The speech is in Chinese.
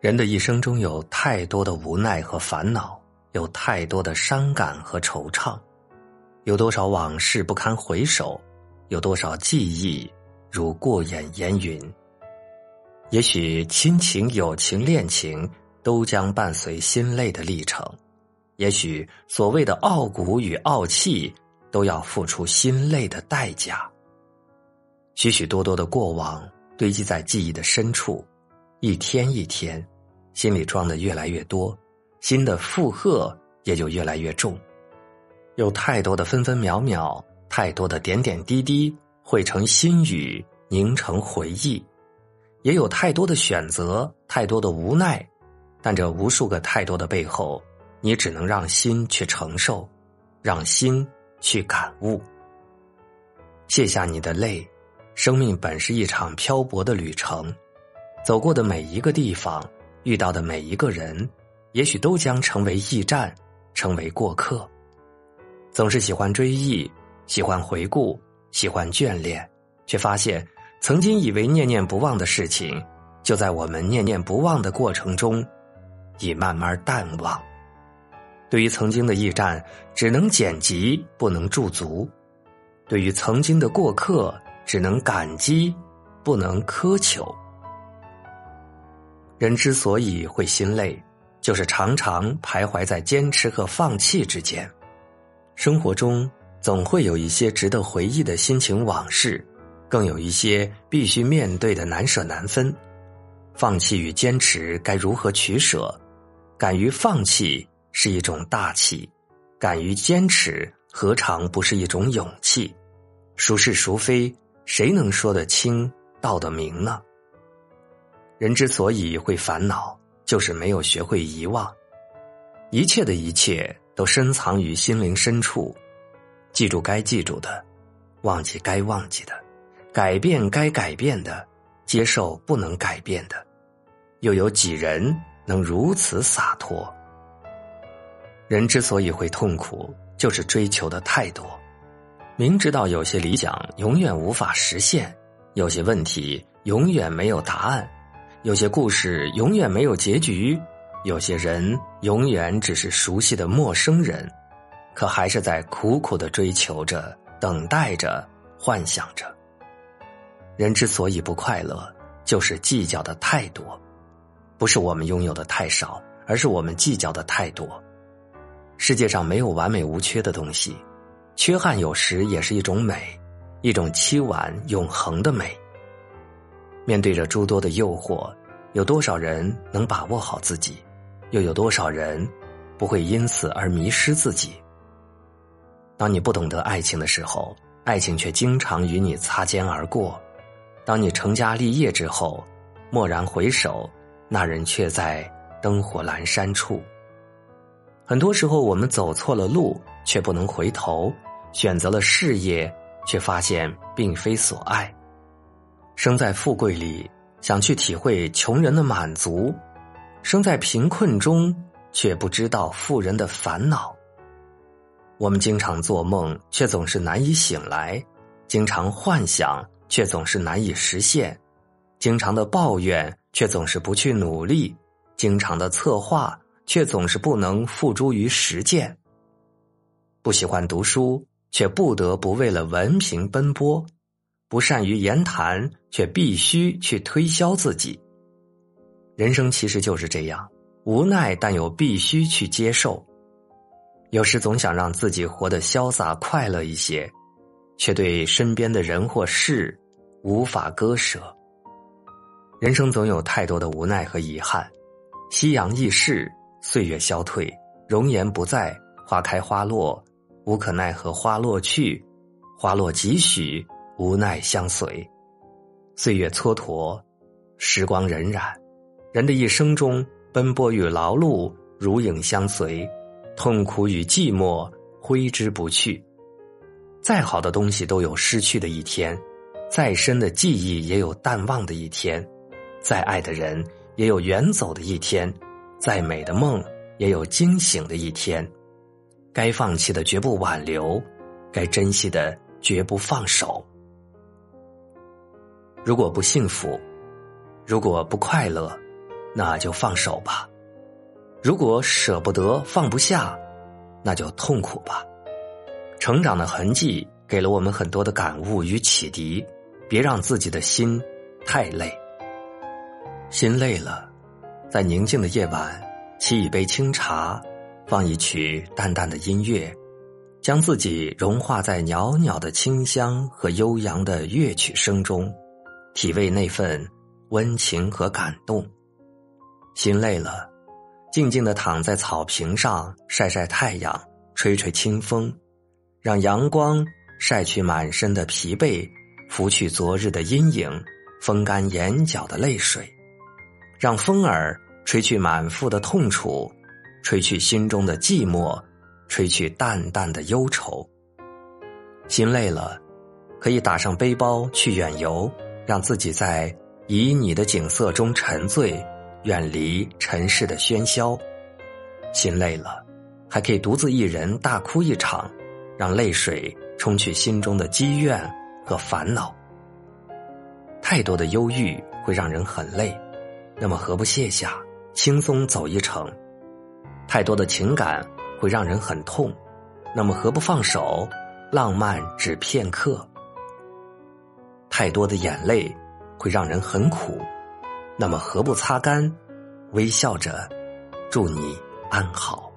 人的一生中有太多的无奈和烦恼，有太多的伤感和惆怅，有多少往事不堪回首，有多少记忆如过眼烟云。也许亲情、友情、恋情都将伴随心累的历程，也许所谓的傲骨与傲气都要付出心累的代价。许许多多的过往堆积在记忆的深处。一天一天，心里装的越来越多，心的负荷也就越来越重。有太多的分分秒秒，太多的点点滴滴，汇成心语，凝成回忆；也有太多的选择，太多的无奈。但这无数个太多的背后，你只能让心去承受，让心去感悟。卸下你的泪，生命本是一场漂泊的旅程。走过的每一个地方，遇到的每一个人，也许都将成为驿站，成为过客。总是喜欢追忆，喜欢回顾，喜欢眷恋，却发现曾经以为念念不忘的事情，就在我们念念不忘的过程中，已慢慢淡忘。对于曾经的驿站，只能剪辑，不能驻足；对于曾经的过客，只能感激，不能苛求。人之所以会心累，就是常常徘徊在坚持和放弃之间。生活中总会有一些值得回忆的心情往事，更有一些必须面对的难舍难分。放弃与坚持该如何取舍？敢于放弃是一种大气，敢于坚持何尝不是一种勇气？孰是孰非，谁能说得清道得明呢？人之所以会烦恼，就是没有学会遗忘。一切的一切都深藏于心灵深处，记住该记住的，忘记该忘记的，改变该改变的，接受不能改变的。又有几人能如此洒脱？人之所以会痛苦，就是追求的太多。明知道有些理想永远无法实现，有些问题永远没有答案。有些故事永远没有结局，有些人永远只是熟悉的陌生人，可还是在苦苦的追求着、等待着、幻想着。人之所以不快乐，就是计较的太多，不是我们拥有的太少，而是我们计较的太多。世界上没有完美无缺的东西，缺憾有时也是一种美，一种凄婉永恒的美。面对着诸多的诱惑，有多少人能把握好自己？又有多少人不会因此而迷失自己？当你不懂得爱情的时候，爱情却经常与你擦肩而过；当你成家立业之后，蓦然回首，那人却在灯火阑珊处。很多时候，我们走错了路，却不能回头；选择了事业，却发现并非所爱。生在富贵里，想去体会穷人的满足；生在贫困中，却不知道富人的烦恼。我们经常做梦，却总是难以醒来；经常幻想，却总是难以实现；经常的抱怨，却总是不去努力；经常的策划，却总是不能付诸于实践。不喜欢读书，却不得不为了文凭奔波。不善于言谈，却必须去推销自己。人生其实就是这样，无奈但又必须去接受。有时总想让自己活得潇洒快乐一些，却对身边的人或事无法割舍。人生总有太多的无奈和遗憾，夕阳易逝，岁月消退，容颜不在，花开花落，无可奈何花落去，花落几许。无奈相随，岁月蹉跎，时光荏苒，人的一生中，奔波与劳碌如影相随，痛苦与寂寞挥之不去。再好的东西都有失去的一天，再深的记忆也有淡忘的一天，再爱的人也有远走的一天，再美的梦也有惊醒的一天。该放弃的绝不挽留，该珍惜的绝不放手。如果不幸福，如果不快乐，那就放手吧；如果舍不得、放不下，那就痛苦吧。成长的痕迹给了我们很多的感悟与启迪，别让自己的心太累。心累了，在宁静的夜晚，沏一杯清茶，放一曲淡淡的音乐，将自己融化在袅袅的清香和悠扬的乐曲声中，体味那份温情和感动。心累了，静静的躺在草坪上，晒晒太阳，吹吹清风。让阳光晒去满身的疲惫，拂去昨日的阴影，风干眼角的泪水，让风儿吹去满腹的痛楚，吹去心中的寂寞，吹去淡淡的忧愁。心累了，可以打上背包去远游，让自己在旖旎的景色中沉醉，远离尘世的喧嚣。心累了，还可以独自一人大哭一场。让泪水冲去心中的积怨和烦恼。太多的忧郁会让人很累，那么何不卸下，轻松走一程？太多的情感会让人很痛，那么何不放手，浪漫只片刻？太多的眼泪会让人很苦，那么何不擦干，微笑着，祝你安好。